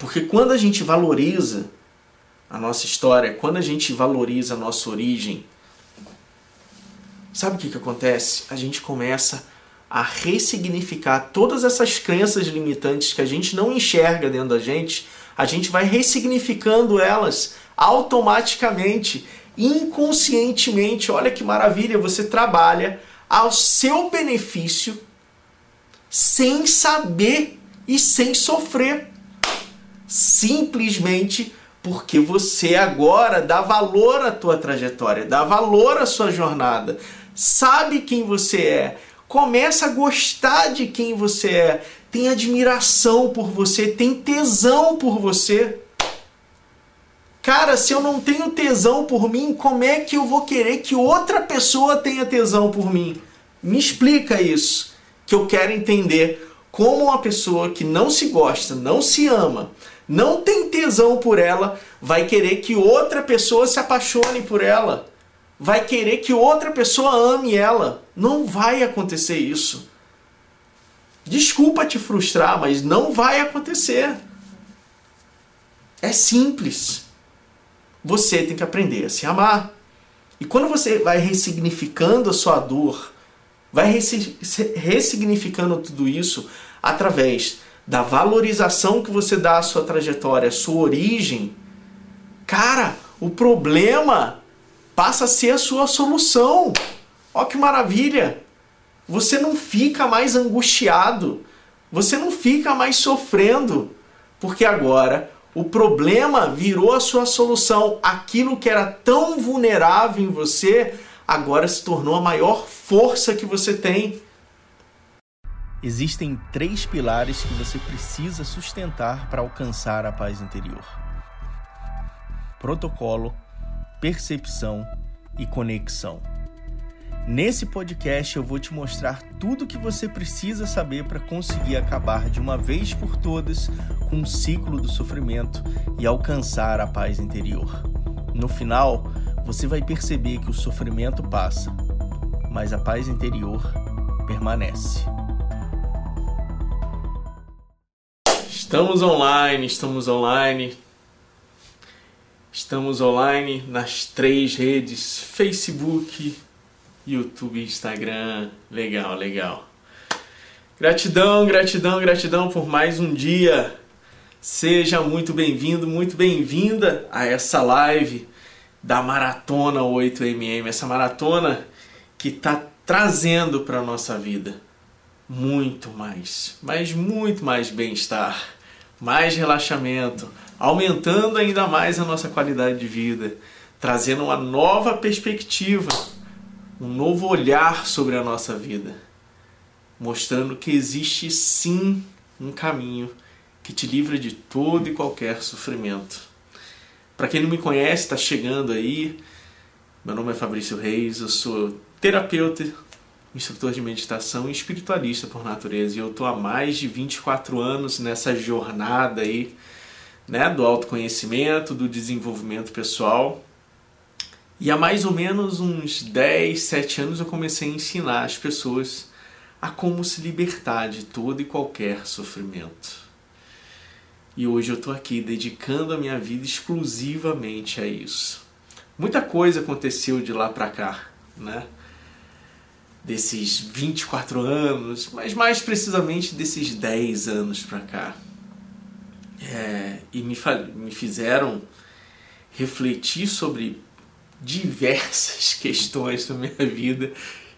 Porque quando a gente valoriza a nossa história, quando a gente valoriza a nossa origem, sabe o que, que acontece? A gente começa a ressignificar todas essas crenças limitantes que a gente não enxerga dentro da gente, a gente vai ressignificando elas automaticamente, inconscientemente. Olha que maravilha, você trabalha ao seu benefício sem saber e sem sofrer. Simplesmente porque você agora dá valor à tua trajetória, dá valor à sua jornada, sabe quem você é, começa a gostar de quem você é, tem admiração por você, tem tesão por você. Cara, se eu não tenho tesão por mim, como é que eu vou querer que outra pessoa tenha tesão por mim? Me explica isso, que eu quero entender como uma pessoa que não se gosta, não se ama, não tem tesão por ela, vai querer que outra pessoa se apaixone por ela vai querer que outra pessoa ame ela. Não vai acontecer isso. Desculpa te frustrar, mas não vai acontecer. É simples. Você tem que aprender a se amar. E quando você vai ressignificando a sua dor, vai ressignificando tudo isso através da valorização que você dá à sua trajetória, à sua origem, cara, o problema passa a ser a sua solução. Ó que maravilha! Você não fica mais angustiado, você não fica mais sofrendo, porque agora o problema virou a sua solução. Aquilo que era tão vulnerável em você agora se tornou a maior força que você tem. Existem três pilares que você precisa sustentar para alcançar a paz interior: protocolo, percepção e conexão. Nesse podcast eu vou te mostrar tudo o que você precisa saber para conseguir acabar de uma vez por todas com o ciclo do sofrimento e alcançar a paz interior. No final, você vai perceber que o sofrimento passa, mas a paz interior permanece. Estamos online, estamos online. Estamos online nas três redes: Facebook, YouTube, Instagram. Legal, legal. Gratidão, gratidão, gratidão por mais um dia. Seja muito bem-vindo, muito bem-vinda a essa live da Maratona 8mm, essa maratona que está trazendo para a nossa vida muito mais, mas muito mais bem-estar, mais relaxamento, aumentando ainda mais a nossa qualidade de vida, trazendo uma nova perspectiva, um novo olhar sobre a nossa vida, mostrando que existe sim um caminho que te livra de todo e qualquer sofrimento. Para quem não me conhece, está chegando aí. Meu nome é Fabrício Reis, eu sou terapeuta, instrutor de meditação e espiritualista por natureza. E eu estou há mais de 24 anos nessa jornada aí né, do autoconhecimento, do desenvolvimento pessoal. E há mais ou menos uns 10, 7 anos eu comecei a ensinar as pessoas a como se libertar de todo e qualquer sofrimento. E hoje eu estou aqui dedicando a minha vida exclusivamente a isso. Muita coisa aconteceu de lá para cá, né? Desses 24 anos, mas mais precisamente desses 10 anos para cá é, e me, me fizeram refletir sobre diversas questões da minha vida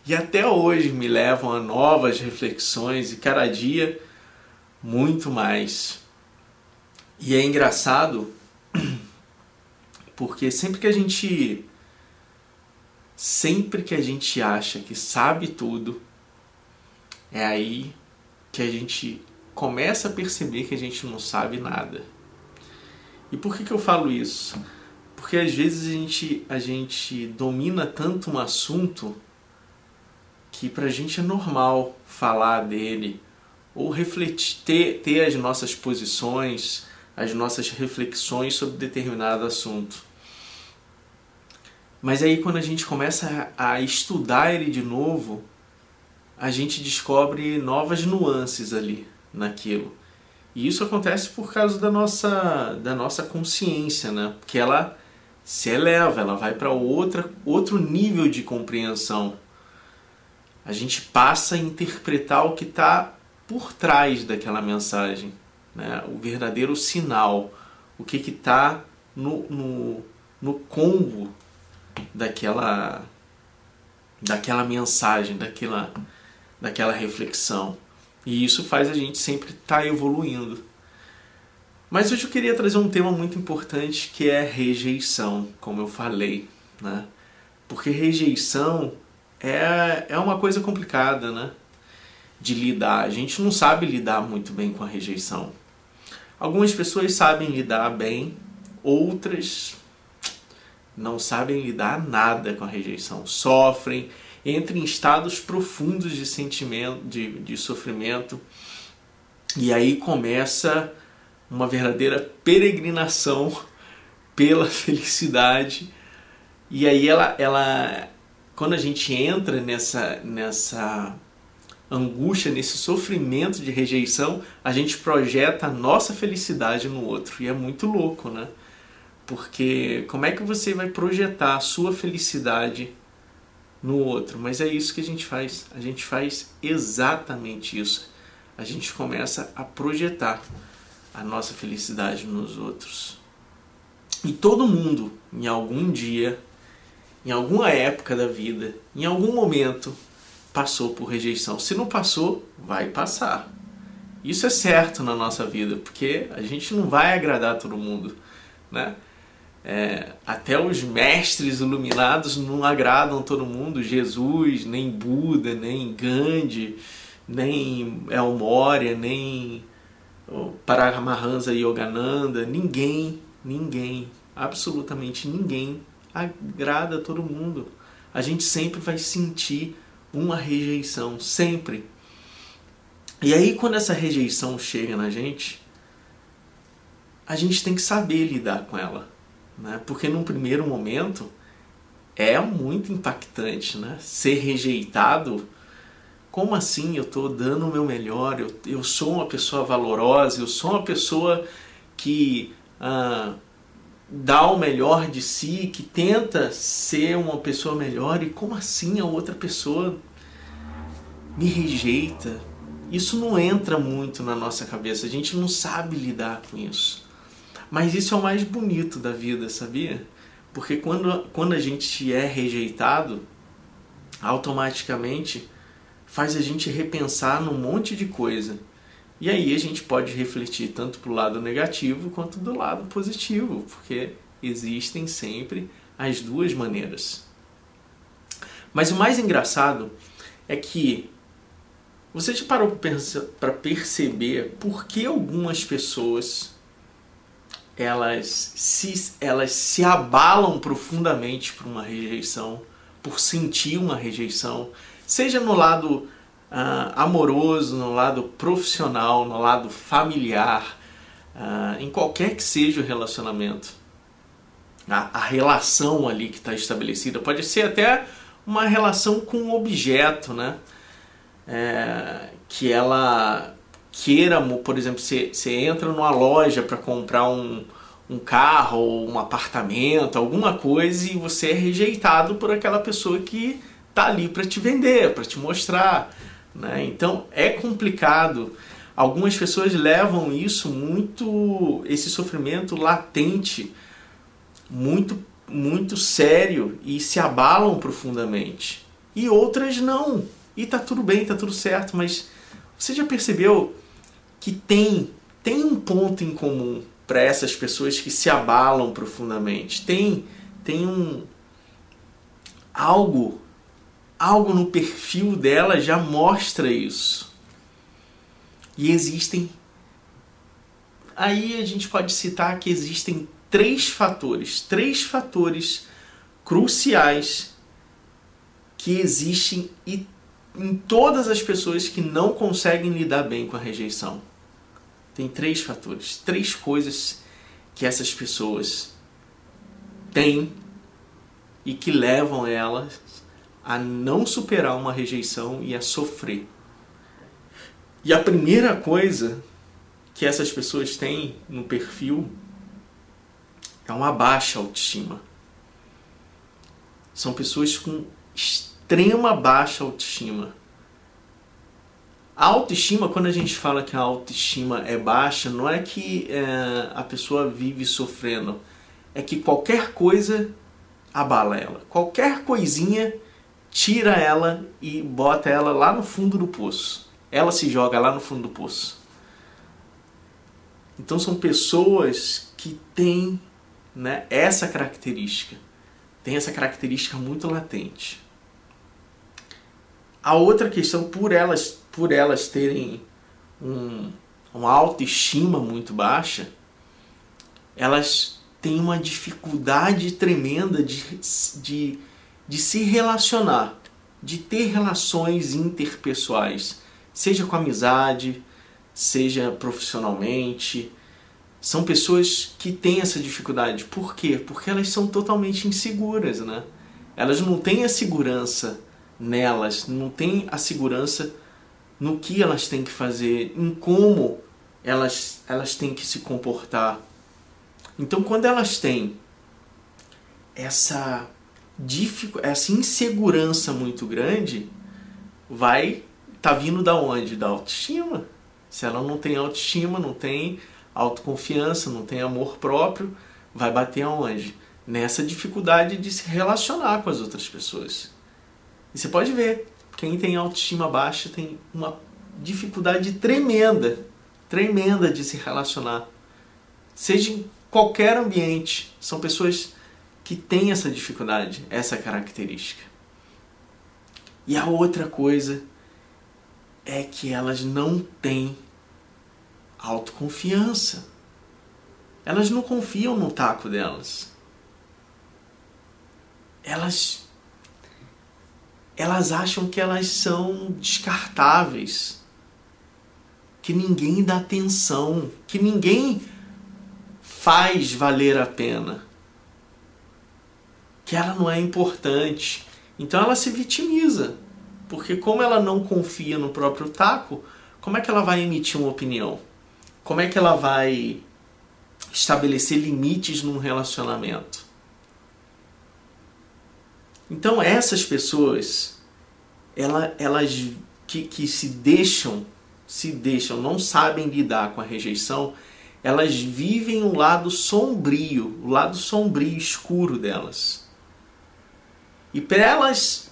e até hoje me levam a novas reflexões e cada dia muito mais. E é engraçado porque sempre que a gente sempre que a gente acha que sabe tudo, é aí que a gente começa a perceber que a gente não sabe nada. E por que, que eu falo isso? Porque às vezes a gente, a gente domina tanto um assunto que pra gente é normal falar dele ou refletir, ter, ter as nossas posições, as nossas reflexões sobre determinado assunto. Mas aí quando a gente começa a estudar ele de novo, a gente descobre novas nuances ali naquilo. E isso acontece por causa da nossa, da nossa consciência, né? Porque ela se eleva, ela vai para outro nível de compreensão. A gente passa a interpretar o que está por trás daquela mensagem, né? o verdadeiro sinal, o que está no, no, no combo daquela, daquela mensagem, daquela, daquela reflexão. E isso faz a gente sempre estar tá evoluindo. Mas hoje eu queria trazer um tema muito importante que é rejeição, como eu falei, né? Porque rejeição é, é uma coisa complicada, né? De lidar. A gente não sabe lidar muito bem com a rejeição. Algumas pessoas sabem lidar bem, outras não sabem lidar nada com a rejeição, sofrem, entra em estados profundos de sentimento, de, de sofrimento, e aí começa uma verdadeira peregrinação pela felicidade. E aí ela, ela quando a gente entra nessa, nessa angústia, nesse sofrimento de rejeição, a gente projeta a nossa felicidade no outro. E é muito louco, né? Porque como é que você vai projetar a sua felicidade no outro. Mas é isso que a gente faz. A gente faz exatamente isso. A gente começa a projetar a nossa felicidade nos outros. E todo mundo, em algum dia, em alguma época da vida, em algum momento, passou por rejeição. Se não passou, vai passar. Isso é certo na nossa vida, porque a gente não vai agradar todo mundo, né? É, até os mestres iluminados não agradam todo mundo, Jesus, nem Buda, nem Gandhi, nem El Moria, nem Paramahansa Yogananda, ninguém, ninguém, absolutamente ninguém agrada todo mundo. A gente sempre vai sentir uma rejeição, sempre. E aí quando essa rejeição chega na gente, a gente tem que saber lidar com ela né? porque num primeiro momento é muito impactante, né? Ser rejeitado, como assim? Eu estou dando o meu melhor, eu, eu sou uma pessoa valorosa, eu sou uma pessoa que ah, dá o melhor de si, que tenta ser uma pessoa melhor, e como assim a outra pessoa me rejeita? Isso não entra muito na nossa cabeça, a gente não sabe lidar com isso. Mas isso é o mais bonito da vida, sabia? Porque quando, quando a gente é rejeitado, automaticamente faz a gente repensar num monte de coisa. E aí a gente pode refletir tanto para o lado negativo quanto do lado positivo, porque existem sempre as duas maneiras. Mas o mais engraçado é que você já parou para perceber por que algumas pessoas elas se, elas se abalam profundamente por uma rejeição, por sentir uma rejeição, seja no lado uh, amoroso, no lado profissional, no lado familiar, uh, em qualquer que seja o relacionamento. A, a relação ali que está estabelecida pode ser até uma relação com um objeto, né? É, que ela queira, por exemplo, você, você entra numa loja para comprar um, um carro ou um apartamento, alguma coisa, e você é rejeitado por aquela pessoa que está ali para te vender, para te mostrar. Né? Então é complicado. Algumas pessoas levam isso muito, esse sofrimento latente, muito, muito sério e se abalam profundamente. E outras não. E tá tudo bem, tá tudo certo, mas você já percebeu que tem, tem um ponto em comum para essas pessoas que se abalam profundamente. Tem, tem um algo, algo no perfil dela já mostra isso. E existem aí a gente pode citar que existem três fatores, três fatores cruciais que existem em todas as pessoas que não conseguem lidar bem com a rejeição. Tem três fatores, três coisas que essas pessoas têm e que levam elas a não superar uma rejeição e a sofrer. E a primeira coisa que essas pessoas têm no perfil é uma baixa autoestima. São pessoas com extrema baixa autoestima. A autoestima, quando a gente fala que a autoestima é baixa, não é que é, a pessoa vive sofrendo, é que qualquer coisa abala ela. Qualquer coisinha tira ela e bota ela lá no fundo do poço. Ela se joga lá no fundo do poço. Então são pessoas que têm né, essa característica. Tem essa característica muito latente. A outra questão, por elas, por elas terem um, uma autoestima muito baixa, elas têm uma dificuldade tremenda de, de, de se relacionar, de ter relações interpessoais, seja com amizade, seja profissionalmente. São pessoas que têm essa dificuldade. Por quê? Porque elas são totalmente inseguras, né? Elas não têm a segurança nelas, não têm a segurança no que elas têm que fazer, em como elas, elas têm que se comportar. Então, quando elas têm essa, essa insegurança muito grande, vai tá vindo da onde? Da autoestima. Se ela não tem autoestima, não tem autoconfiança, não tem amor próprio, vai bater aonde? Nessa dificuldade de se relacionar com as outras pessoas. E você pode ver, quem tem autoestima baixa tem uma dificuldade tremenda, tremenda de se relacionar. Seja em qualquer ambiente, são pessoas que têm essa dificuldade, essa característica. E a outra coisa é que elas não têm autoconfiança. Elas não confiam no taco delas. Elas elas acham que elas são descartáveis. Que ninguém dá atenção, que ninguém faz valer a pena. Que ela não é importante. Então ela se vitimiza. Porque como ela não confia no próprio taco, como é que ela vai emitir uma opinião? Como é que ela vai estabelecer limites num relacionamento? Então essas pessoas, ela, elas que, que se deixam, se deixam, não sabem lidar com a rejeição, elas vivem o lado sombrio, o lado sombrio, escuro delas. E para elas,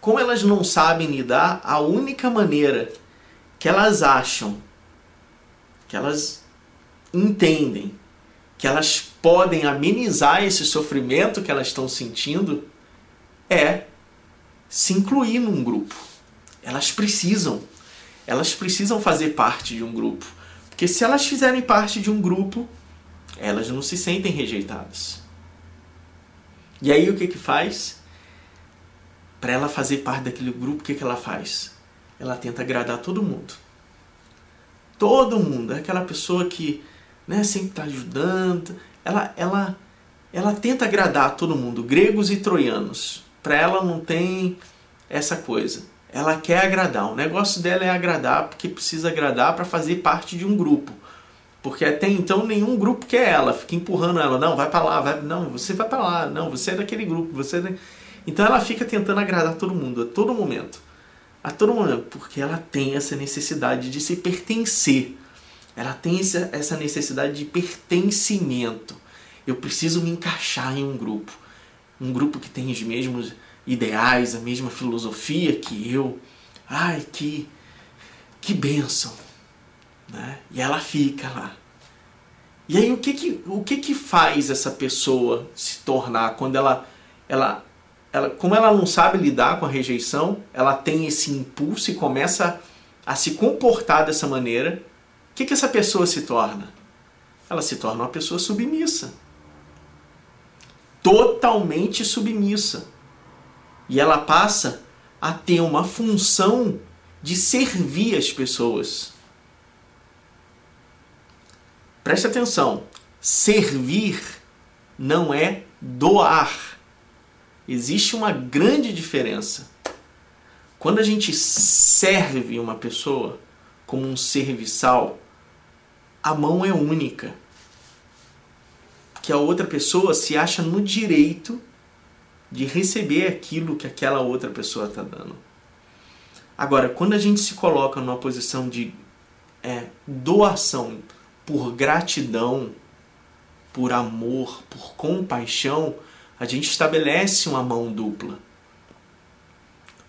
como elas não sabem lidar, a única maneira que elas acham que elas entendem que elas podem amenizar esse sofrimento que elas estão sentindo é se incluir num grupo. Elas precisam. Elas precisam fazer parte de um grupo. Porque se elas fizerem parte de um grupo, elas não se sentem rejeitadas. E aí o que que faz? Para ela fazer parte daquele grupo, o que que ela faz? Ela tenta agradar todo mundo. Todo mundo, é aquela pessoa que né, sempre está ajudando. Ela, ela, ela tenta agradar todo mundo, gregos e troianos. Para ela não tem essa coisa. Ela quer agradar. O negócio dela é agradar porque precisa agradar para fazer parte de um grupo. Porque até então nenhum grupo quer ela, fica empurrando ela, não, vai para lá, vai, não, você vai para lá, não, você é daquele grupo, você é Então ela fica tentando agradar todo mundo a todo momento a todo momento, porque ela tem essa necessidade de se pertencer. Ela tem essa necessidade de pertencimento. Eu preciso me encaixar em um grupo. Um grupo que tem os mesmos ideais, a mesma filosofia que eu. Ai, que, que bênção! Né? E ela fica lá. E aí o que que, o que que faz essa pessoa se tornar quando ela, ela ela, como ela não sabe lidar com a rejeição, ela tem esse impulso e começa a se comportar dessa maneira. O que, que essa pessoa se torna? Ela se torna uma pessoa submissa. Totalmente submissa. E ela passa a ter uma função de servir as pessoas. Preste atenção: servir não é doar existe uma grande diferença. Quando a gente serve uma pessoa como um serviçal, a mão é única. Que a outra pessoa se acha no direito de receber aquilo que aquela outra pessoa está dando. Agora, quando a gente se coloca numa posição de é, doação por gratidão, por amor, por compaixão, a gente estabelece uma mão dupla.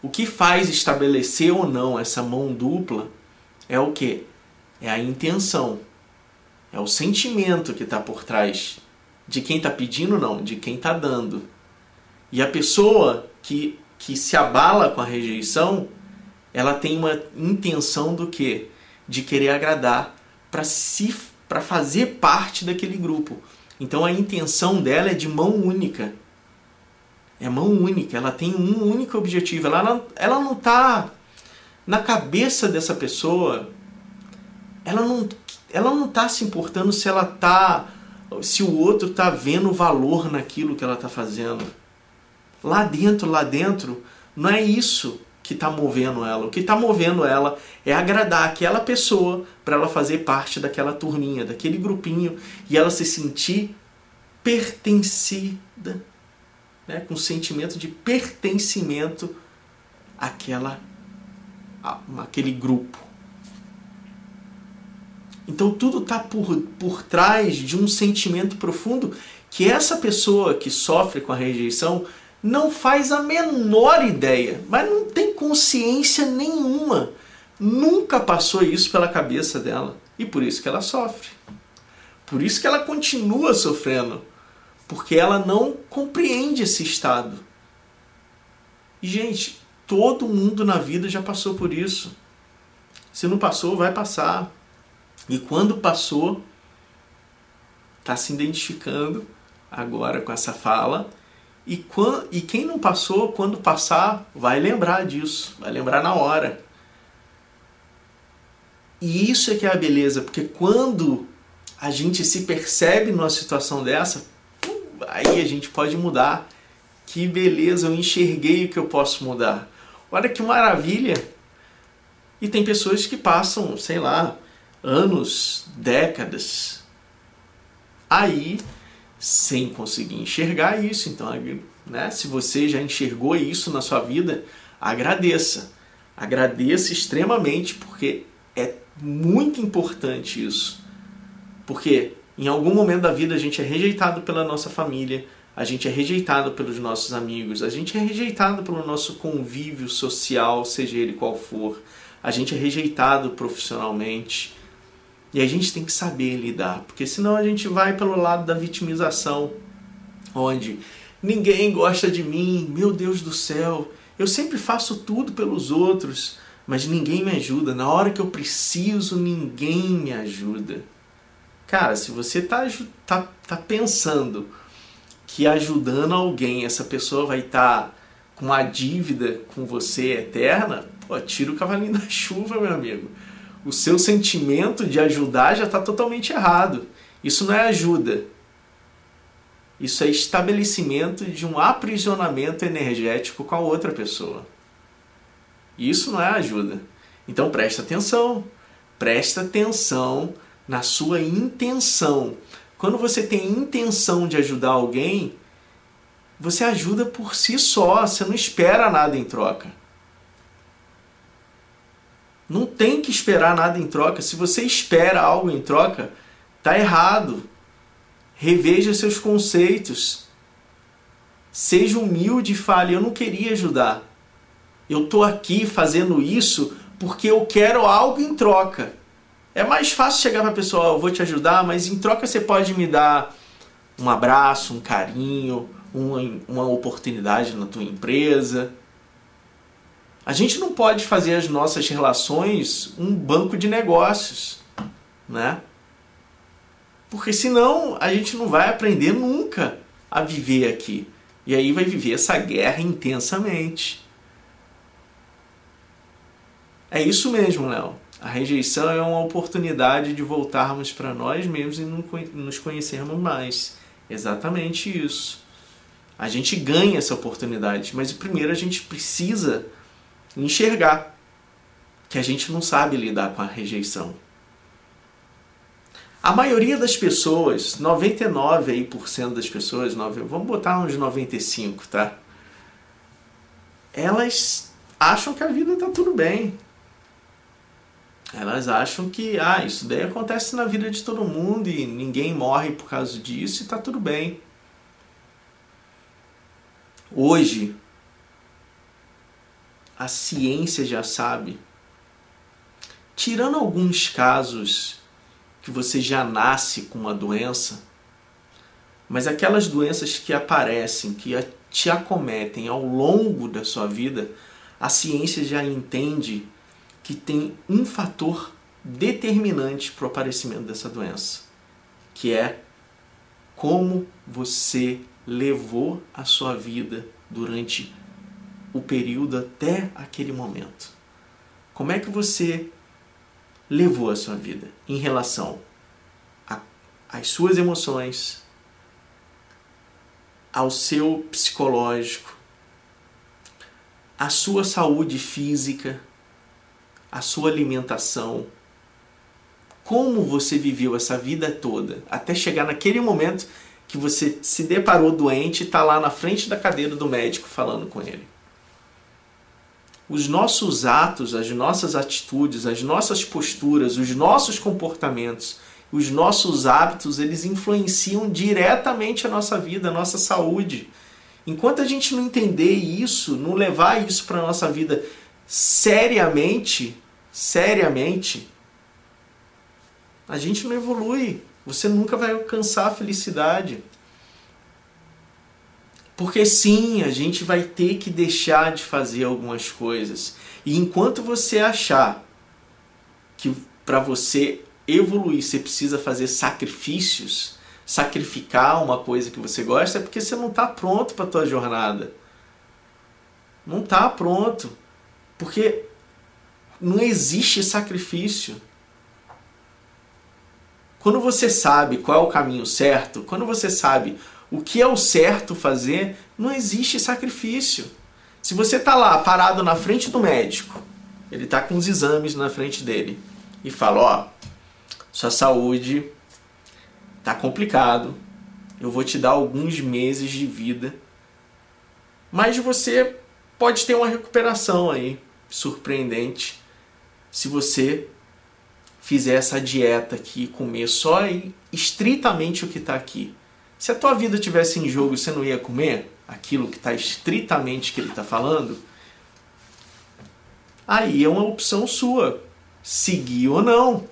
O que faz estabelecer ou não essa mão dupla é o que? É a intenção. É o sentimento que está por trás de quem está pedindo, não, de quem está dando. E a pessoa que, que se abala com a rejeição, ela tem uma intenção do que? De querer agradar para se para fazer parte daquele grupo. Então a intenção dela é de mão única. É mão única, ela tem um único objetivo. Ela, ela não está na cabeça dessa pessoa, ela não ela não está se importando se ela tá se o outro está vendo valor naquilo que ela está fazendo. Lá dentro, lá dentro, não é isso que está movendo ela. O que está movendo ela é agradar aquela pessoa para ela fazer parte daquela turminha, daquele grupinho e ela se sentir pertencida, né? com sentimento de pertencimento àquela, àquele grupo. Então tudo está por, por trás de um sentimento profundo que essa pessoa que sofre com a rejeição não faz a menor ideia, mas não tem consciência nenhuma. Nunca passou isso pela cabeça dela. E por isso que ela sofre. Por isso que ela continua sofrendo. Porque ela não compreende esse estado. E, gente, todo mundo na vida já passou por isso. Se não passou, vai passar. E quando passou, está se identificando agora com essa fala. E, quando, e quem não passou, quando passar, vai lembrar disso, vai lembrar na hora. E isso é que é a beleza, porque quando a gente se percebe numa situação dessa, aí a gente pode mudar. Que beleza, eu enxerguei o que eu posso mudar. Olha que maravilha! E tem pessoas que passam, sei lá, anos, décadas, aí sem conseguir enxergar isso. Então, né, se você já enxergou isso na sua vida, agradeça. Agradeça extremamente, porque é muito importante isso. Porque em algum momento da vida a gente é rejeitado pela nossa família, a gente é rejeitado pelos nossos amigos, a gente é rejeitado pelo nosso convívio social, seja ele qual for, a gente é rejeitado profissionalmente, e a gente tem que saber lidar, porque senão a gente vai pelo lado da vitimização, onde ninguém gosta de mim, meu Deus do céu, eu sempre faço tudo pelos outros, mas ninguém me ajuda. Na hora que eu preciso, ninguém me ajuda. Cara, se você tá, tá, tá pensando que ajudando alguém, essa pessoa vai estar tá com uma dívida com você eterna, pô, tira o cavalinho da chuva, meu amigo o seu sentimento de ajudar já está totalmente errado. Isso não é ajuda. Isso é estabelecimento de um aprisionamento energético com a outra pessoa. Isso não é ajuda. Então presta atenção. Presta atenção na sua intenção. Quando você tem intenção de ajudar alguém, você ajuda por si só, você não espera nada em troca. Não tem que esperar nada em troca. Se você espera algo em troca, tá errado. Reveja seus conceitos. Seja humilde e fale: Eu não queria ajudar. Eu estou aqui fazendo isso porque eu quero algo em troca. É mais fácil chegar para a pessoa: Eu vou te ajudar, mas em troca você pode me dar um abraço, um carinho, uma, uma oportunidade na tua empresa a gente não pode fazer as nossas relações um banco de negócios, né? Porque senão a gente não vai aprender nunca a viver aqui. E aí vai viver essa guerra intensamente. É isso mesmo, Léo. A rejeição é uma oportunidade de voltarmos para nós mesmos e nos conhecermos mais. Exatamente isso. A gente ganha essa oportunidade, mas primeiro a gente precisa enxergar que a gente não sabe lidar com a rejeição. A maioria das pessoas, 99% aí por cento das pessoas, vamos botar uns 95, tá? Elas acham que a vida tá tudo bem. Elas acham que ah, isso daí acontece na vida de todo mundo e ninguém morre por causa disso e tá tudo bem. Hoje, a ciência já sabe, tirando alguns casos que você já nasce com uma doença, mas aquelas doenças que aparecem, que te acometem ao longo da sua vida, a ciência já entende que tem um fator determinante para o aparecimento dessa doença, que é como você levou a sua vida durante o período até aquele momento. Como é que você levou a sua vida em relação às suas emoções, ao seu psicológico, à sua saúde física, à sua alimentação. Como você viveu essa vida toda até chegar naquele momento que você se deparou doente e está lá na frente da cadeira do médico falando com ele os nossos atos, as nossas atitudes, as nossas posturas, os nossos comportamentos, os nossos hábitos, eles influenciam diretamente a nossa vida, a nossa saúde. Enquanto a gente não entender isso, não levar isso para a nossa vida seriamente, seriamente, a gente não evolui. Você nunca vai alcançar a felicidade. Porque sim, a gente vai ter que deixar de fazer algumas coisas. E enquanto você achar que para você evoluir você precisa fazer sacrifícios, sacrificar uma coisa que você gosta, é porque você não está pronto para a tua jornada. Não está pronto. Porque não existe sacrifício. Quando você sabe qual é o caminho certo, quando você sabe o que é o certo fazer, não existe sacrifício. Se você está lá parado na frente do médico, ele está com os exames na frente dele e fala: Ó, sua saúde está complicado, eu vou te dar alguns meses de vida, mas você pode ter uma recuperação aí surpreendente se você fizer essa dieta aqui, comer só estritamente o que está aqui. Se a tua vida tivesse em jogo, você não ia comer aquilo que está estritamente que ele está falando? Aí é uma opção sua, seguir ou não.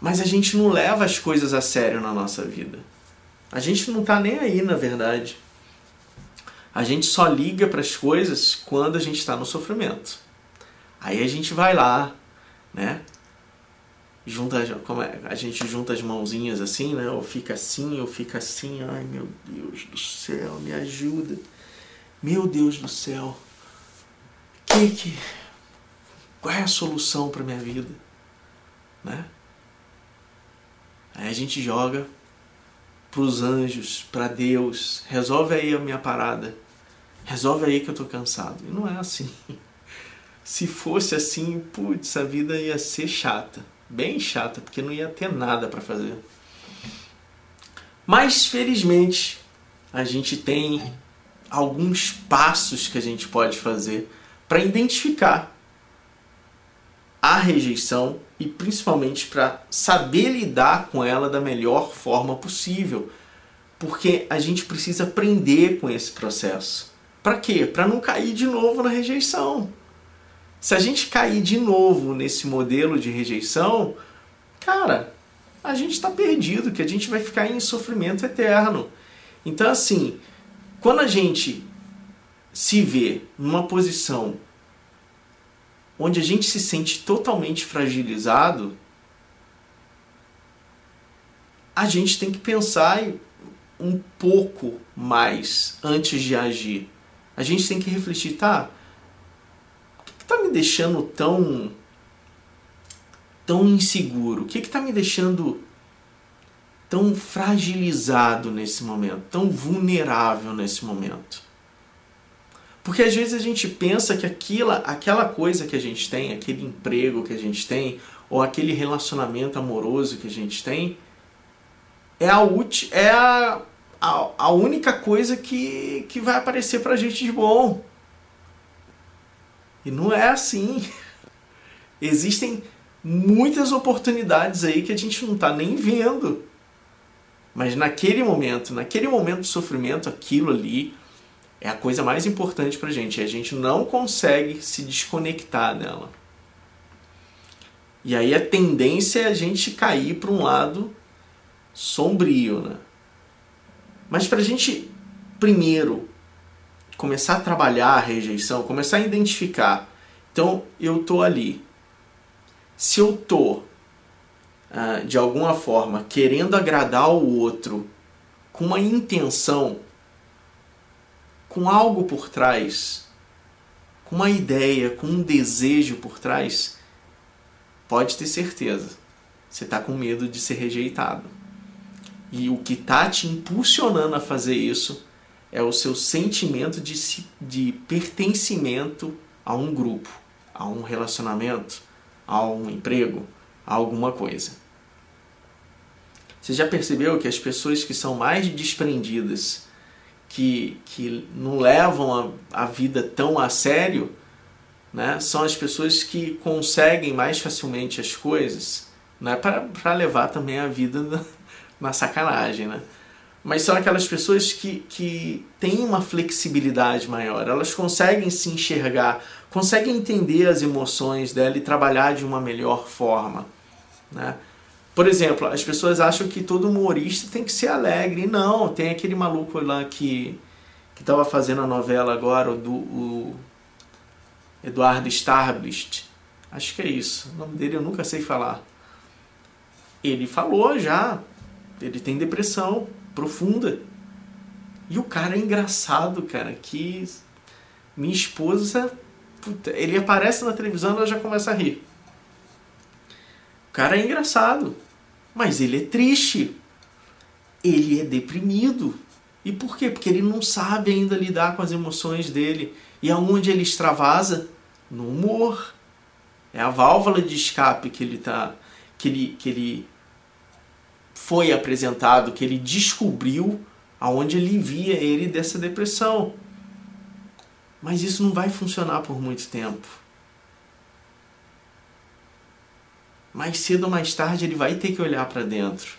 Mas a gente não leva as coisas a sério na nossa vida. A gente não está nem aí, na verdade. A gente só liga para as coisas quando a gente está no sofrimento. Aí a gente vai lá, né? Junta, como é, a gente junta as mãozinhas assim, né? Ou fica assim, ou fica assim. Ai, meu Deus do céu, me ajuda. Meu Deus do céu. Que que qual é a solução para minha vida, né? Aí a gente joga para os anjos, para Deus, resolve aí a minha parada. Resolve aí que eu tô cansado. E não é assim. Se fosse assim, putz, a vida ia ser chata bem chata, porque não ia ter nada para fazer. Mas felizmente a gente tem alguns passos que a gente pode fazer para identificar a rejeição e principalmente para saber lidar com ela da melhor forma possível. Porque a gente precisa aprender com esse processo. Para quê? Para não cair de novo na rejeição. Se a gente cair de novo nesse modelo de rejeição, cara, a gente está perdido, que a gente vai ficar em sofrimento eterno. Então, assim, quando a gente se vê numa posição onde a gente se sente totalmente fragilizado, a gente tem que pensar um pouco mais antes de agir. A gente tem que refletir, tá? Está me deixando tão tão inseguro? O que está me deixando tão fragilizado nesse momento, tão vulnerável nesse momento? Porque às vezes a gente pensa que aquela, aquela coisa que a gente tem, aquele emprego que a gente tem, ou aquele relacionamento amoroso que a gente tem é a, é a, a, a única coisa que, que vai aparecer pra gente de bom. E não é assim. Existem muitas oportunidades aí que a gente não está nem vendo. Mas naquele momento, naquele momento de sofrimento, aquilo ali é a coisa mais importante pra gente. E a gente não consegue se desconectar dela. E aí a tendência é a gente cair para um lado sombrio, né? Mas para a gente, primeiro, começar a trabalhar a rejeição, começar a identificar. Então, eu tô ali. Se eu tô ah, de alguma forma querendo agradar o outro com uma intenção, com algo por trás, com uma ideia, com um desejo por trás, pode ter certeza, você está com medo de ser rejeitado. E o que está te impulsionando a fazer isso é o seu sentimento de, de pertencimento a um grupo, a um relacionamento, a um emprego, a alguma coisa. Você já percebeu que as pessoas que são mais desprendidas, que, que não levam a, a vida tão a sério, né, são as pessoas que conseguem mais facilmente as coisas né, para levar também a vida na sacanagem, né? Mas são aquelas pessoas que, que têm uma flexibilidade maior, elas conseguem se enxergar, conseguem entender as emoções dela e trabalhar de uma melhor forma, né? Por exemplo, as pessoas acham que todo humorista tem que ser alegre. Não, tem aquele maluco lá que que estava fazendo a novela agora, do o Eduardo Starblist. Acho que é isso. O nome dele eu nunca sei falar. Ele falou já ele tem depressão profunda. E o cara é engraçado, cara, que minha esposa, puta, ele aparece na televisão e ela já começa a rir. O cara é engraçado, mas ele é triste. Ele é deprimido. E por quê? Porque ele não sabe ainda lidar com as emoções dele. E aonde ele extravasa? No humor. É a válvula de escape que ele tá que ele, que ele foi apresentado, que ele descobriu aonde ele via ele dessa depressão. Mas isso não vai funcionar por muito tempo. Mais cedo ou mais tarde ele vai ter que olhar para dentro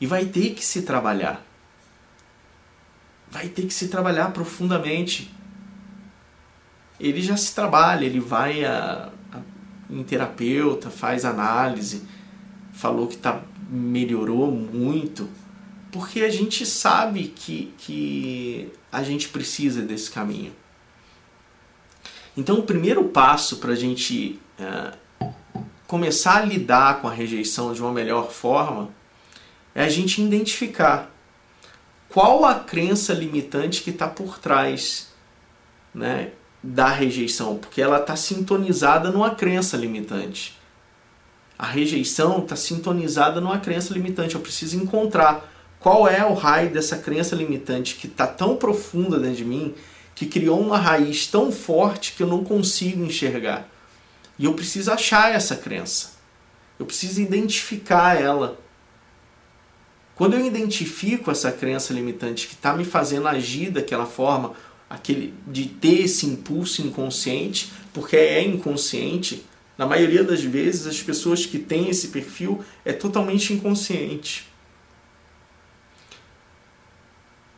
e vai ter que se trabalhar. Vai ter que se trabalhar profundamente. Ele já se trabalha, ele vai a, a, em terapeuta, faz análise, falou que está melhorou muito, porque a gente sabe que, que a gente precisa desse caminho. Então, o primeiro passo para a gente é, começar a lidar com a rejeição de uma melhor forma é a gente identificar qual a crença limitante que está por trás né, da rejeição, porque ela está sintonizada numa crença limitante. A rejeição está sintonizada numa crença limitante. Eu preciso encontrar qual é o raio dessa crença limitante que está tão profunda dentro de mim, que criou uma raiz tão forte que eu não consigo enxergar. E eu preciso achar essa crença. Eu preciso identificar ela. Quando eu identifico essa crença limitante que está me fazendo agir daquela forma, aquele de ter esse impulso inconsciente, porque é inconsciente, na maioria das vezes, as pessoas que têm esse perfil é totalmente inconsciente.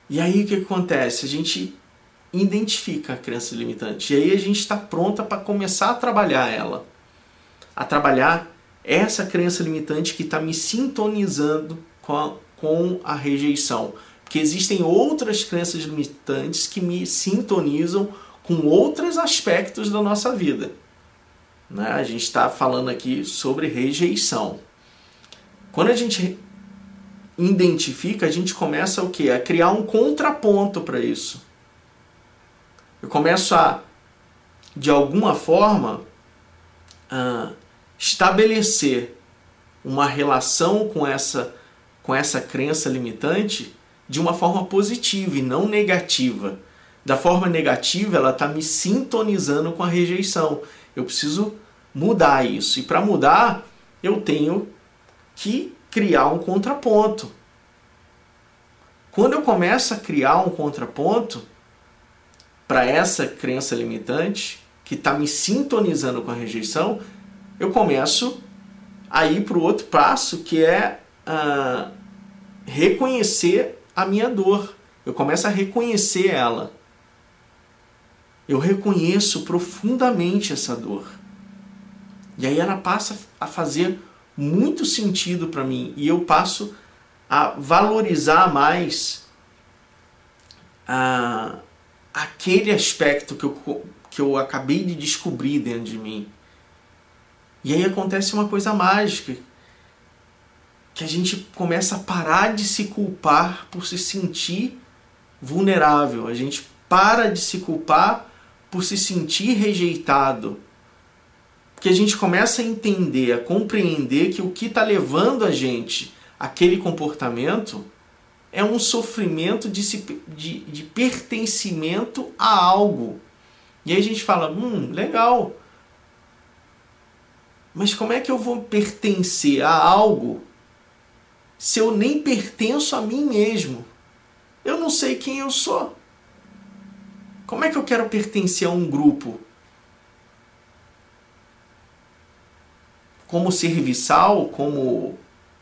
E aí o que acontece? A gente identifica a crença limitante. E aí a gente está pronta para começar a trabalhar ela. A trabalhar essa crença limitante que está me sintonizando com a, com a rejeição. Porque existem outras crenças limitantes que me sintonizam com outros aspectos da nossa vida. Né? A gente está falando aqui sobre rejeição. Quando a gente identifica, a gente começa o quê? A criar um contraponto para isso. Eu começo a, de alguma forma, estabelecer uma relação com essa, com essa crença limitante de uma forma positiva e não negativa. Da forma negativa, ela está me sintonizando com a rejeição. Eu preciso mudar isso. E para mudar, eu tenho que criar um contraponto. Quando eu começo a criar um contraponto para essa crença limitante, que está me sintonizando com a rejeição, eu começo a ir para o outro passo, que é uh, reconhecer a minha dor. Eu começo a reconhecer ela. Eu reconheço profundamente essa dor. E aí ela passa a fazer muito sentido para mim e eu passo a valorizar mais a, aquele aspecto que eu, que eu acabei de descobrir dentro de mim. E aí acontece uma coisa mágica, que a gente começa a parar de se culpar por se sentir vulnerável, a gente para de se culpar por se sentir rejeitado. Porque a gente começa a entender, a compreender que o que está levando a gente aquele comportamento é um sofrimento de, de, de pertencimento a algo. E aí a gente fala, hum, legal. Mas como é que eu vou pertencer a algo se eu nem pertenço a mim mesmo? Eu não sei quem eu sou. Como é que eu quero pertencer a um grupo? Como serviçal, como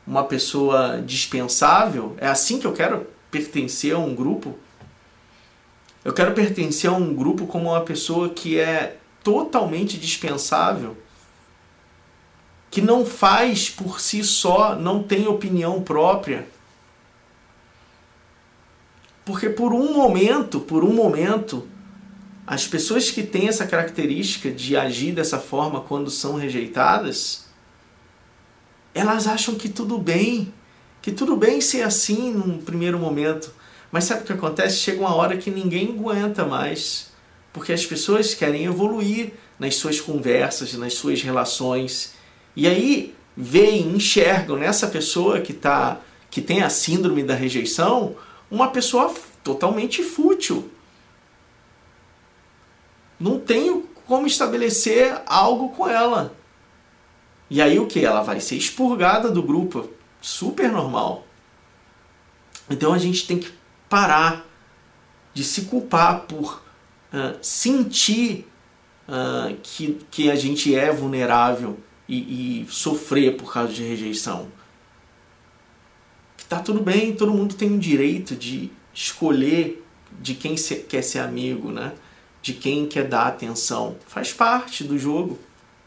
uma pessoa dispensável? É assim que eu quero pertencer a um grupo? Eu quero pertencer a um grupo como uma pessoa que é totalmente dispensável, que não faz por si só, não tem opinião própria. Porque por um momento, por um momento, as pessoas que têm essa característica de agir dessa forma quando são rejeitadas, elas acham que tudo bem, que tudo bem ser assim num primeiro momento. Mas sabe o que acontece? Chega uma hora que ninguém aguenta mais, porque as pessoas querem evoluir nas suas conversas, nas suas relações. E aí veem, enxergam nessa pessoa que tá que tem a síndrome da rejeição, uma pessoa totalmente fútil. Não tenho como estabelecer algo com ela. E aí o que? Ela vai ser expurgada do grupo. Super normal. Então a gente tem que parar de se culpar por uh, sentir uh, que, que a gente é vulnerável e, e sofrer por causa de rejeição. Que tá tudo bem, todo mundo tem o direito de escolher de quem se, quer ser amigo, né? De quem quer dar atenção. Faz parte do jogo.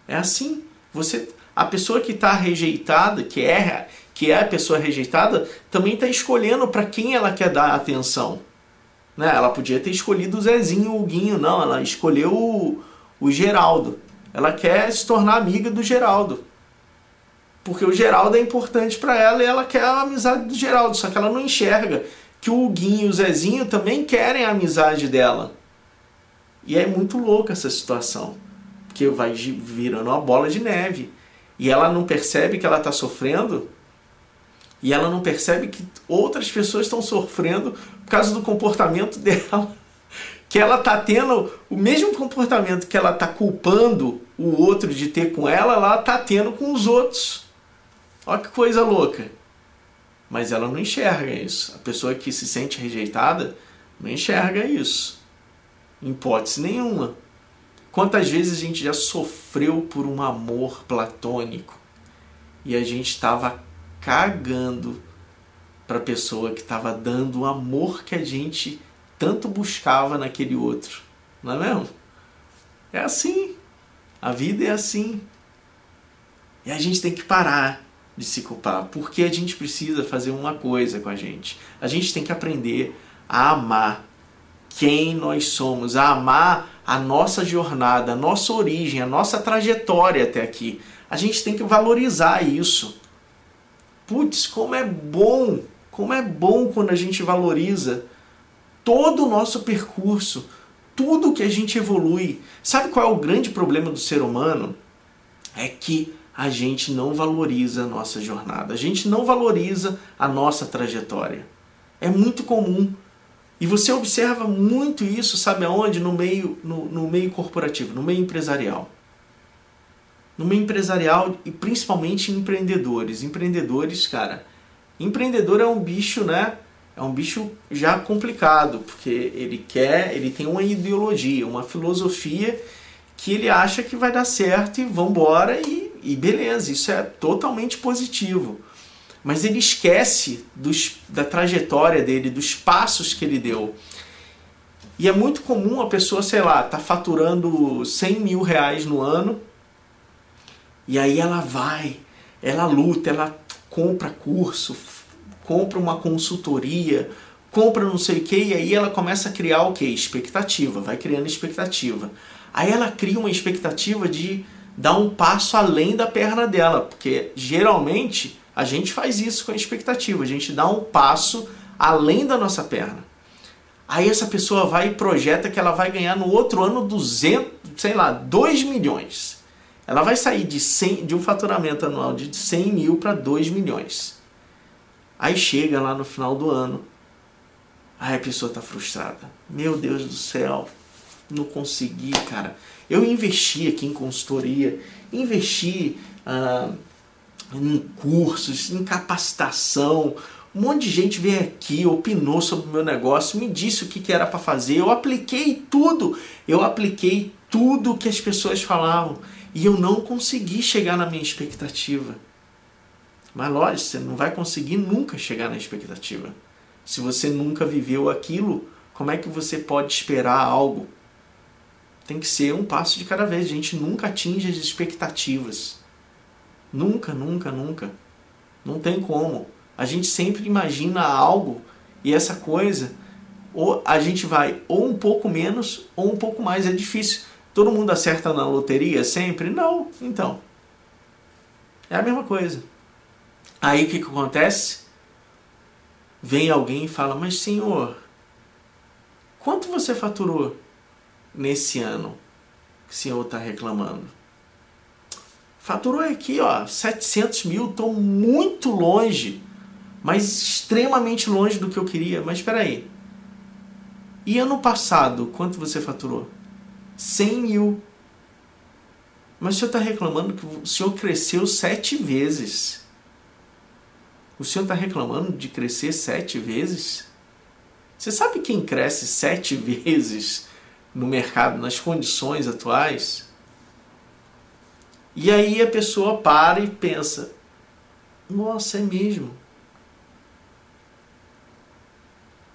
É assim. Você a pessoa que está rejeitada, que é, que é a pessoa rejeitada, também está escolhendo para quem ela quer dar atenção. Né? Ela podia ter escolhido o Zezinho ou o Guinho, não, ela escolheu o, o Geraldo. Ela quer se tornar amiga do Geraldo. Porque o Geraldo é importante para ela e ela quer a amizade do Geraldo, só que ela não enxerga que o Guinho e o Zezinho também querem a amizade dela. E é muito louca essa situação, porque vai virando uma bola de neve e ela não percebe que ela está sofrendo e ela não percebe que outras pessoas estão sofrendo por causa do comportamento dela. Que ela está tendo o mesmo comportamento que ela está culpando o outro de ter com ela, ela está tendo com os outros. Olha que coisa louca. Mas ela não enxerga isso. A pessoa que se sente rejeitada não enxerga isso. Em hipótese nenhuma. Quantas vezes a gente já sofreu por um amor platônico e a gente estava cagando para a pessoa que estava dando o amor que a gente tanto buscava naquele outro, não é mesmo? É assim. A vida é assim. E a gente tem que parar de se culpar, porque a gente precisa fazer uma coisa com a gente. A gente tem que aprender a amar quem nós somos, a amar a nossa jornada, a nossa origem, a nossa trajetória até aqui. A gente tem que valorizar isso. Putz, como é bom, como é bom quando a gente valoriza todo o nosso percurso, tudo que a gente evolui. Sabe qual é o grande problema do ser humano? É que a gente não valoriza a nossa jornada, a gente não valoriza a nossa trajetória. É muito comum e você observa muito isso, sabe aonde? No meio, no, no meio corporativo, no meio empresarial. no meio empresarial e principalmente empreendedores. Empreendedores, cara, empreendedor é um bicho, né? É um bicho já complicado, porque ele quer, ele tem uma ideologia, uma filosofia que ele acha que vai dar certo e vambora e, e beleza, isso é totalmente positivo. Mas ele esquece dos, da trajetória dele, dos passos que ele deu. E é muito comum a pessoa, sei lá, tá faturando 100 mil reais no ano e aí ela vai, ela luta, ela compra curso, compra uma consultoria, compra não sei o que, e aí ela começa a criar o que? Expectativa, vai criando expectativa. Aí ela cria uma expectativa de dar um passo além da perna dela, porque geralmente a gente faz isso com a expectativa, a gente dá um passo além da nossa perna. Aí essa pessoa vai e projeta que ela vai ganhar no outro ano 200, sei lá, 2 milhões. Ela vai sair de, 100, de um faturamento anual de 100 mil para 2 milhões. Aí chega lá no final do ano, aí a pessoa está frustrada. Meu Deus do céu, não consegui, cara. Eu investi aqui em consultoria, investi ah, em cursos, em capacitação. Um monte de gente veio aqui, opinou sobre o meu negócio, me disse o que, que era para fazer. Eu apliquei tudo, eu apliquei tudo que as pessoas falavam e eu não consegui chegar na minha expectativa. Mas lógico, você não vai conseguir nunca chegar na expectativa. Se você nunca viveu aquilo, como é que você pode esperar algo? Tem que ser um passo de cada vez. A gente nunca atinge as expectativas. Nunca, nunca, nunca. Não tem como. A gente sempre imagina algo e essa coisa, ou a gente vai ou um pouco menos ou um pouco mais. É difícil. Todo mundo acerta na loteria sempre? Não. Então. É a mesma coisa. Aí o que, que acontece? Vem alguém e fala: Mas senhor, quanto você faturou nesse ano que o senhor está reclamando? Faturou aqui, ó, 700 mil, estou muito longe, mas extremamente longe do que eu queria. Mas espera aí. E ano passado, quanto você faturou? 100 mil. Mas o senhor está reclamando que o senhor cresceu sete vezes. O senhor está reclamando de crescer sete vezes? Você sabe quem cresce sete vezes no mercado, nas condições atuais? E aí a pessoa para e pensa: nossa, é mesmo.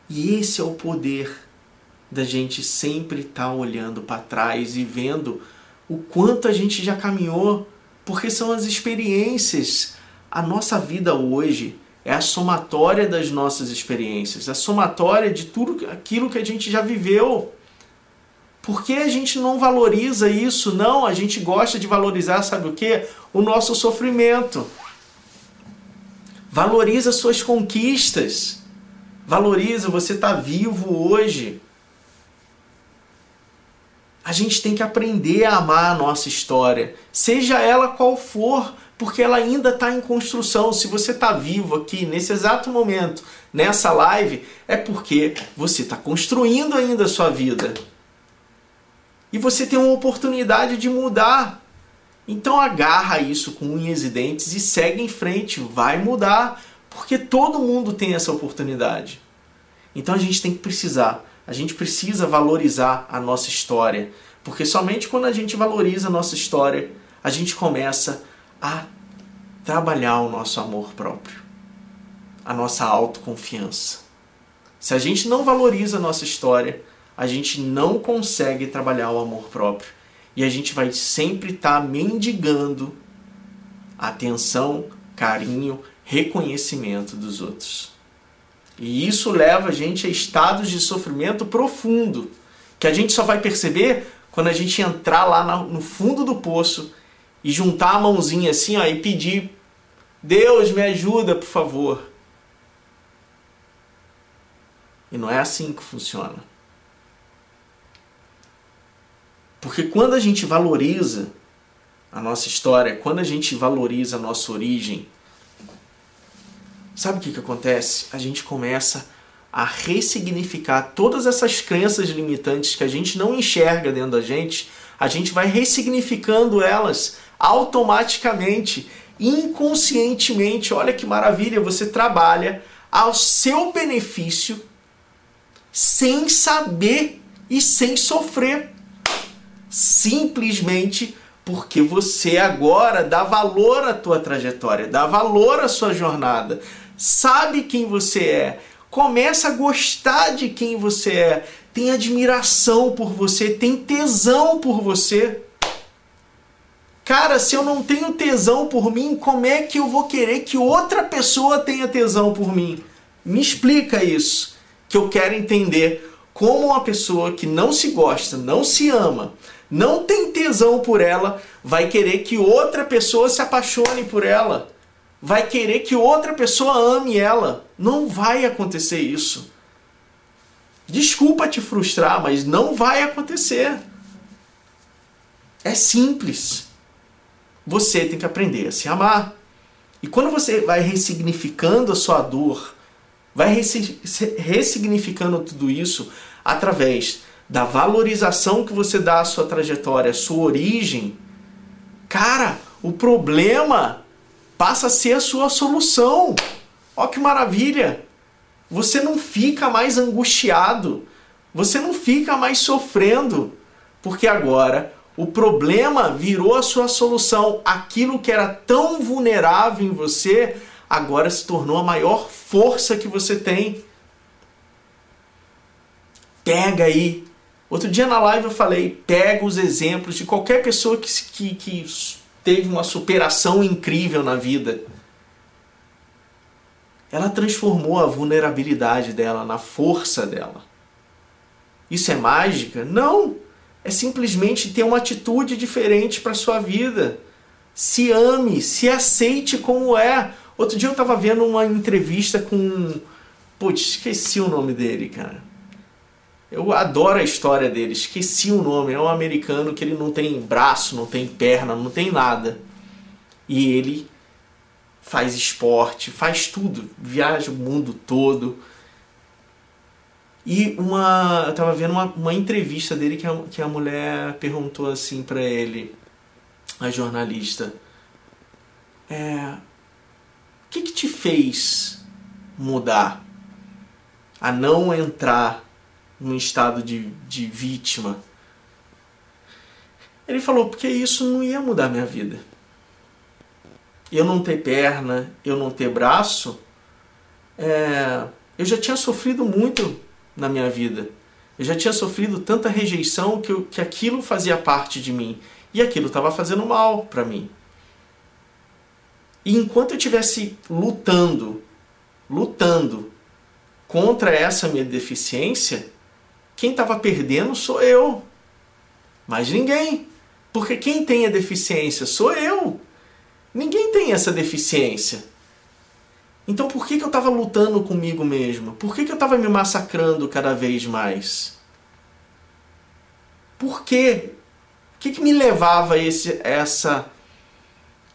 E esse é o poder da gente sempre estar tá olhando para trás e vendo o quanto a gente já caminhou, porque são as experiências. A nossa vida hoje é a somatória das nossas experiências, a somatória de tudo aquilo que a gente já viveu. Por que a gente não valoriza isso? Não, a gente gosta de valorizar, sabe o que? O nosso sofrimento. Valoriza suas conquistas. Valoriza, você está vivo hoje a gente tem que aprender a amar a nossa história, seja ela qual for, porque ela ainda está em construção. Se você está vivo aqui nesse exato momento, nessa live, é porque você está construindo ainda a sua vida. E você tem uma oportunidade de mudar. Então agarra isso com unhas e dentes e segue em frente, vai mudar, porque todo mundo tem essa oportunidade. Então a gente tem que precisar a gente precisa valorizar a nossa história, porque somente quando a gente valoriza a nossa história, a gente começa a trabalhar o nosso amor próprio, a nossa autoconfiança. Se a gente não valoriza a nossa história, a gente não consegue trabalhar o amor próprio e a gente vai sempre estar tá mendigando atenção, carinho, reconhecimento dos outros. E isso leva a gente a estados de sofrimento profundo, que a gente só vai perceber quando a gente entrar lá no fundo do poço e juntar a mãozinha assim ó, e pedir: Deus me ajuda, por favor. E não é assim que funciona. Porque quando a gente valoriza a nossa história, quando a gente valoriza a nossa origem, sabe o que, que acontece? A gente começa a ressignificar todas essas crenças limitantes que a gente não enxerga dentro da gente, a gente vai ressignificando elas automaticamente, inconscientemente. Olha que maravilha, você trabalha ao seu benefício sem saber e sem sofrer. Simplesmente porque você agora dá valor à tua trajetória, dá valor à sua jornada, sabe quem você é, começa a gostar de quem você é, tem admiração por você, tem tesão por você. Cara, se eu não tenho tesão por mim, como é que eu vou querer que outra pessoa tenha tesão por mim? Me explica isso, que eu quero entender como uma pessoa que não se gosta, não se ama, não tem tesão por ela, vai querer que outra pessoa se apaixone por ela, vai querer que outra pessoa ame ela. Não vai acontecer isso. Desculpa te frustrar, mas não vai acontecer. É simples. Você tem que aprender a se amar. E quando você vai ressignificando a sua dor, vai ressignificando tudo isso através da valorização que você dá à sua trajetória, à sua origem, cara, o problema passa a ser a sua solução. Ó que maravilha! Você não fica mais angustiado, você não fica mais sofrendo, porque agora o problema virou a sua solução. Aquilo que era tão vulnerável em você agora se tornou a maior força que você tem. Pega aí Outro dia na live eu falei, pega os exemplos de qualquer pessoa que, que, que teve uma superação incrível na vida. Ela transformou a vulnerabilidade dela na força dela. Isso é mágica? Não! É simplesmente ter uma atitude diferente para sua vida. Se ame, se aceite como é. Outro dia eu estava vendo uma entrevista com. Putz, esqueci o nome dele, cara eu adoro a história dele, esqueci o nome. É um americano que ele não tem braço, não tem perna, não tem nada. E ele faz esporte, faz tudo, viaja o mundo todo. E uma, eu tava vendo uma, uma entrevista dele que a, que a mulher perguntou assim para ele, a jornalista, é, o que, que te fez mudar a não entrar num estado de, de vítima. Ele falou, porque isso não ia mudar minha vida. Eu não ter perna, eu não ter braço, é, eu já tinha sofrido muito na minha vida. Eu já tinha sofrido tanta rejeição que, eu, que aquilo fazia parte de mim. E aquilo estava fazendo mal para mim. E enquanto eu estivesse lutando, lutando contra essa minha deficiência, quem estava perdendo sou eu. Mais ninguém. Porque quem tem a deficiência sou eu. Ninguém tem essa deficiência. Então por que, que eu estava lutando comigo mesmo? Por que, que eu estava me massacrando cada vez mais? Por quê? O que, que me levava a esse, essa,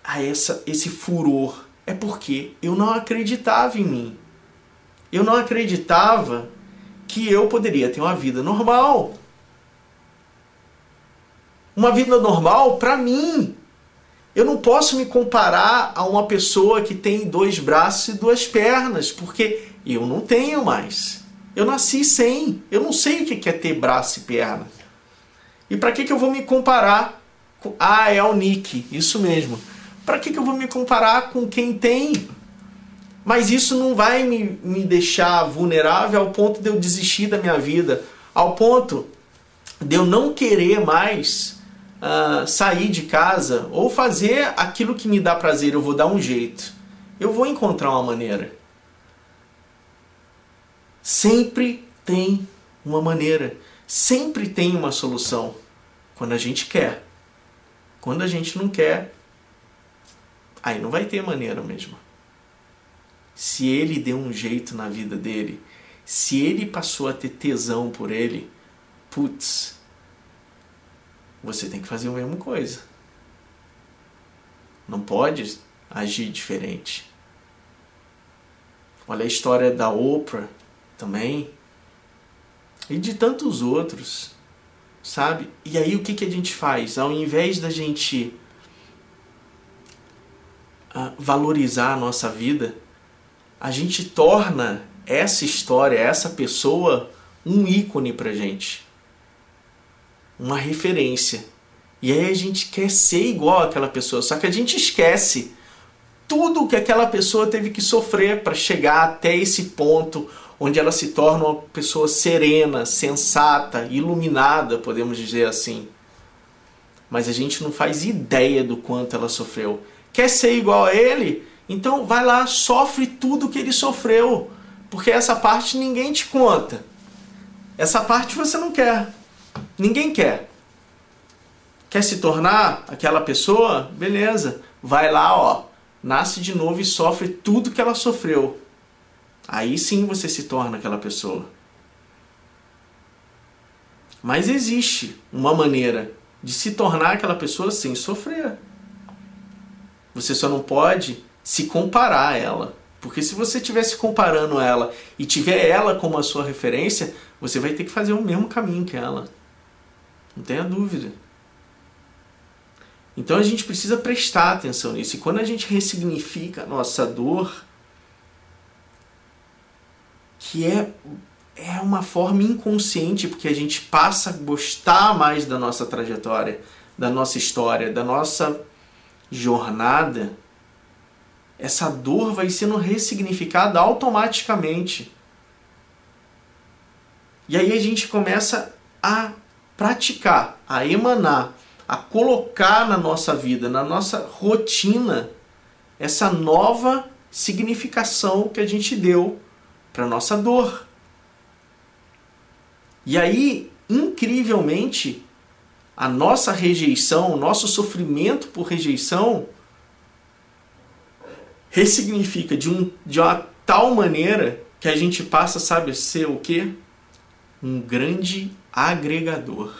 a essa, esse furor? É porque eu não acreditava em mim. Eu não acreditava que eu poderia ter uma vida normal. Uma vida normal para mim. Eu não posso me comparar a uma pessoa que tem dois braços e duas pernas, porque eu não tenho mais. Eu nasci sem. Eu não sei o que é ter braço e perna. E para que, que eu vou me comparar com. Ah, é o Nick, isso mesmo. Para que, que eu vou me comparar com quem tem? Mas isso não vai me, me deixar vulnerável ao ponto de eu desistir da minha vida, ao ponto de eu não querer mais uh, sair de casa ou fazer aquilo que me dá prazer. Eu vou dar um jeito. Eu vou encontrar uma maneira. Sempre tem uma maneira. Sempre tem uma solução. Quando a gente quer. Quando a gente não quer, aí não vai ter maneira mesmo se ele deu um jeito na vida dele, se ele passou a ter tesão por ele, putz, você tem que fazer a mesma coisa. Não pode agir diferente. Olha a história da Oprah também. E de tantos outros, sabe? E aí o que, que a gente faz? Ao invés da gente uh, valorizar a nossa vida, a gente torna essa história, essa pessoa, um ícone pra gente. Uma referência. E aí a gente quer ser igual àquela pessoa, só que a gente esquece tudo que aquela pessoa teve que sofrer para chegar até esse ponto onde ela se torna uma pessoa serena, sensata, iluminada, podemos dizer assim. Mas a gente não faz ideia do quanto ela sofreu. Quer ser igual a ele? Então vai lá, sofre tudo que ele sofreu. Porque essa parte ninguém te conta. Essa parte você não quer. Ninguém quer. Quer se tornar aquela pessoa? Beleza. Vai lá, ó. Nasce de novo e sofre tudo que ela sofreu. Aí sim você se torna aquela pessoa. Mas existe uma maneira de se tornar aquela pessoa sem sofrer. Você só não pode se comparar a ela. Porque se você estiver se comparando a ela e tiver ela como a sua referência, você vai ter que fazer o mesmo caminho que ela. Não tenha dúvida. Então a gente precisa prestar atenção nisso. E quando a gente ressignifica a nossa dor, que é, é uma forma inconsciente, porque a gente passa a gostar mais da nossa trajetória, da nossa história, da nossa jornada, essa dor vai sendo ressignificada automaticamente. E aí a gente começa a praticar, a emanar, a colocar na nossa vida, na nossa rotina, essa nova significação que a gente deu para nossa dor. E aí, incrivelmente, a nossa rejeição, o nosso sofrimento por rejeição ressignifica de, um, de uma tal maneira que a gente passa, sabe, a ser o quê? Um grande agregador.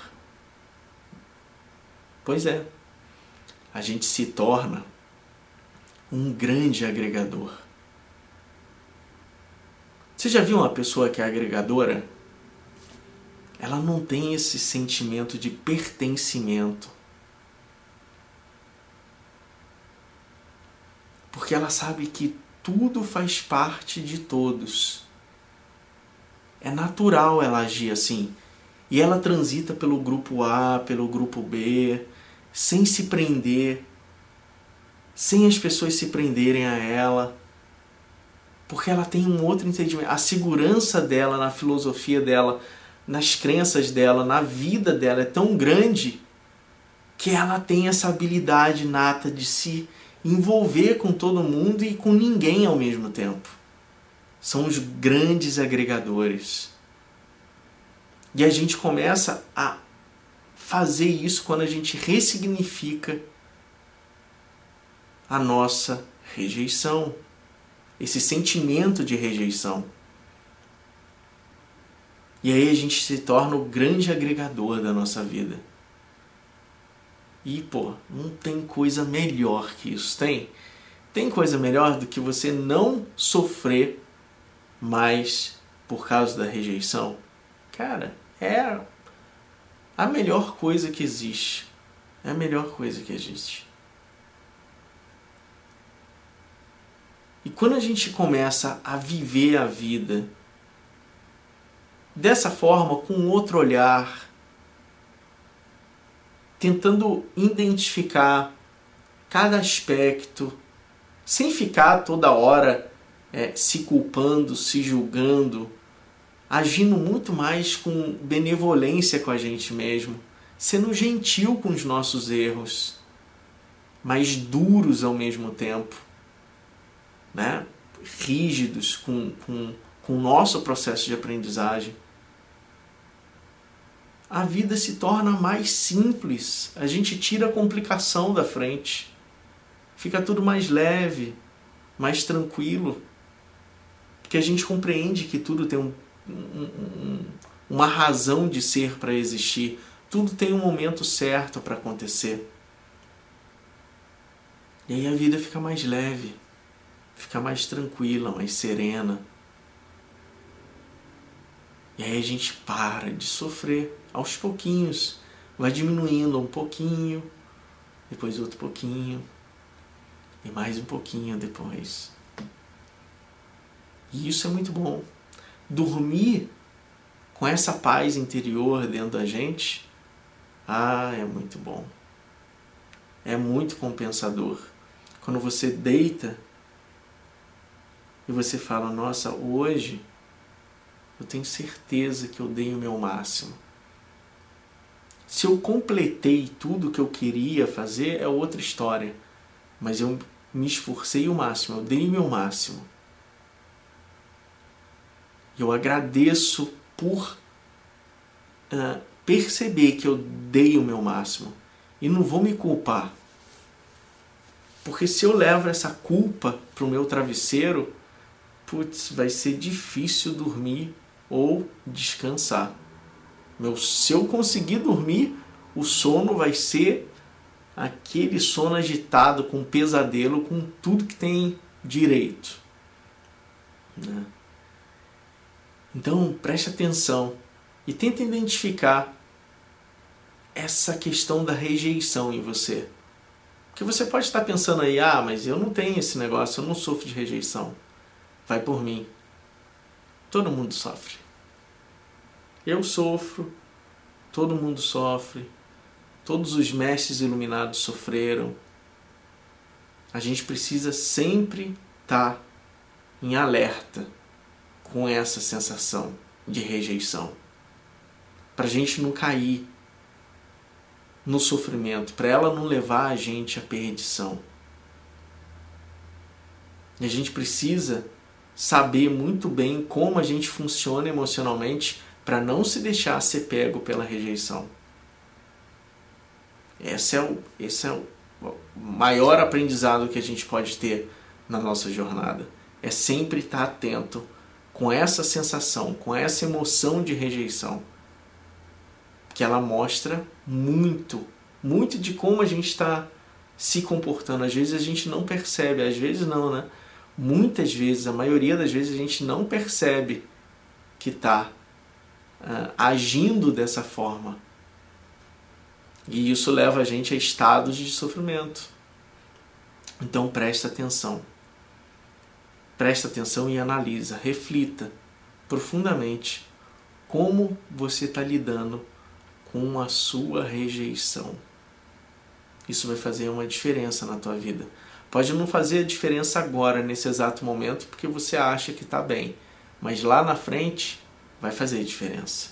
Pois é, a gente se torna um grande agregador. Você já viu uma pessoa que é agregadora? Ela não tem esse sentimento de pertencimento. Porque ela sabe que tudo faz parte de todos. É natural ela agir assim. E ela transita pelo grupo A, pelo grupo B, sem se prender, sem as pessoas se prenderem a ela porque ela tem um outro entendimento. A segurança dela na filosofia dela, nas crenças dela, na vida dela é tão grande que ela tem essa habilidade nata de se envolver com todo mundo e com ninguém ao mesmo tempo. São os grandes agregadores. E a gente começa a fazer isso quando a gente ressignifica a nossa rejeição esse sentimento de rejeição. E aí a gente se torna o grande agregador da nossa vida. E, pô, não tem coisa melhor que isso, tem? Tem coisa melhor do que você não sofrer mais por causa da rejeição? Cara, é a melhor coisa que existe. É a melhor coisa que existe. E quando a gente começa a viver a vida dessa forma, com outro olhar, tentando identificar cada aspecto, sem ficar toda hora é, se culpando, se julgando, agindo muito mais com benevolência com a gente mesmo, sendo gentil com os nossos erros, mas duros ao mesmo tempo né, rígidos com, com, com o nosso processo de aprendizagem, a vida se torna mais simples. A gente tira a complicação da frente. Fica tudo mais leve, mais tranquilo. Porque a gente compreende que tudo tem um, um, uma razão de ser para existir. Tudo tem um momento certo para acontecer. E aí a vida fica mais leve fica mais tranquila, mais serena. E aí a gente para de sofrer aos pouquinhos, vai diminuindo um pouquinho, depois outro pouquinho. e mais um pouquinho depois. E isso é muito bom. Dormir com essa paz interior dentro da gente, ah, é muito bom. É muito compensador. Quando você deita e você fala: Nossa, hoje eu tenho certeza que eu dei o meu máximo. Se eu completei tudo que eu queria fazer, é outra história. Mas eu me esforcei o máximo, eu dei o meu máximo. Eu agradeço por uh, perceber que eu dei o meu máximo. E não vou me culpar. Porque se eu levo essa culpa para o meu travesseiro, putz, vai ser difícil dormir ou descansar. Meu, se eu conseguir dormir, o sono vai ser aquele sono agitado, com pesadelo, com tudo que tem direito. Né? Então preste atenção e tente identificar essa questão da rejeição em você. Porque você pode estar pensando aí, ah, mas eu não tenho esse negócio, eu não sofro de rejeição. Vai por mim. Todo mundo sofre. Eu sofro, todo mundo sofre, todos os mestres iluminados sofreram. A gente precisa sempre estar tá em alerta com essa sensação de rejeição, para a gente não cair no sofrimento, para ela não levar a gente à perdição. E a gente precisa saber muito bem como a gente funciona emocionalmente para não se deixar ser pego pela rejeição. Esse é, o, esse é o maior aprendizado que a gente pode ter na nossa jornada. É sempre estar atento com essa sensação, com essa emoção de rejeição. Que ela mostra muito, muito de como a gente está se comportando. Às vezes a gente não percebe, às vezes não, né? Muitas vezes, a maioria das vezes a gente não percebe que está uh, agindo dessa forma. E isso leva a gente a estados de sofrimento. Então presta atenção. Presta atenção e analisa, reflita profundamente como você está lidando com a sua rejeição. Isso vai fazer uma diferença na tua vida. Pode não fazer diferença agora, nesse exato momento, porque você acha que está bem. Mas lá na frente vai fazer diferença.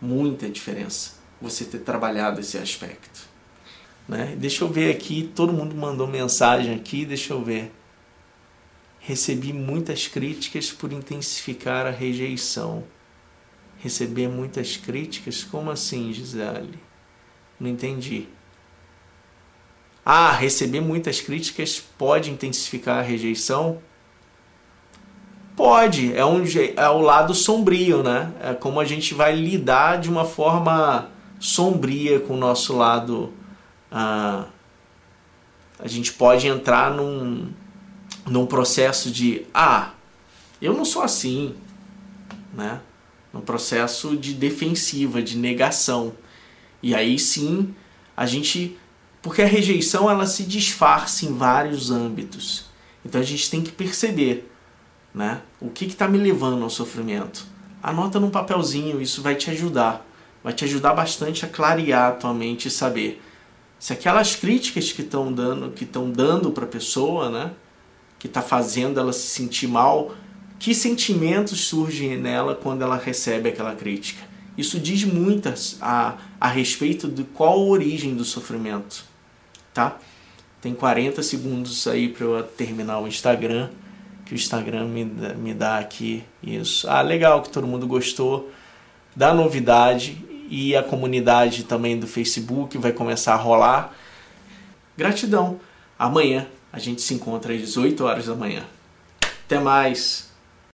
Muita diferença você ter trabalhado esse aspecto. Né? Deixa eu ver aqui, todo mundo mandou mensagem aqui, deixa eu ver. Recebi muitas críticas por intensificar a rejeição. Receber muitas críticas? Como assim, Gisele? Não entendi. Ah, receber muitas críticas pode intensificar a rejeição? Pode, é, um, é o lado sombrio, né? É como a gente vai lidar de uma forma sombria com o nosso lado. Ah, a gente pode entrar num, num processo de ah, eu não sou assim, né? Num processo de defensiva, de negação. E aí sim a gente. Porque a rejeição ela se disfarça em vários âmbitos. Então a gente tem que perceber né? O que está me levando ao sofrimento? Anota num papelzinho, isso vai te ajudar. Vai te ajudar bastante a clarear a tua mente e saber se aquelas críticas que estão dando, que estão dando para a pessoa, né? Que está fazendo ela se sentir mal, que sentimentos surgem nela quando ela recebe aquela crítica. Isso diz muito a, a respeito de qual a origem do sofrimento, tá? Tem 40 segundos aí para eu terminar o Instagram que o Instagram me, me dá aqui isso. Ah, legal que todo mundo gostou da novidade e a comunidade também do Facebook vai começar a rolar. Gratidão. Amanhã a gente se encontra às 18 horas da manhã. Até mais.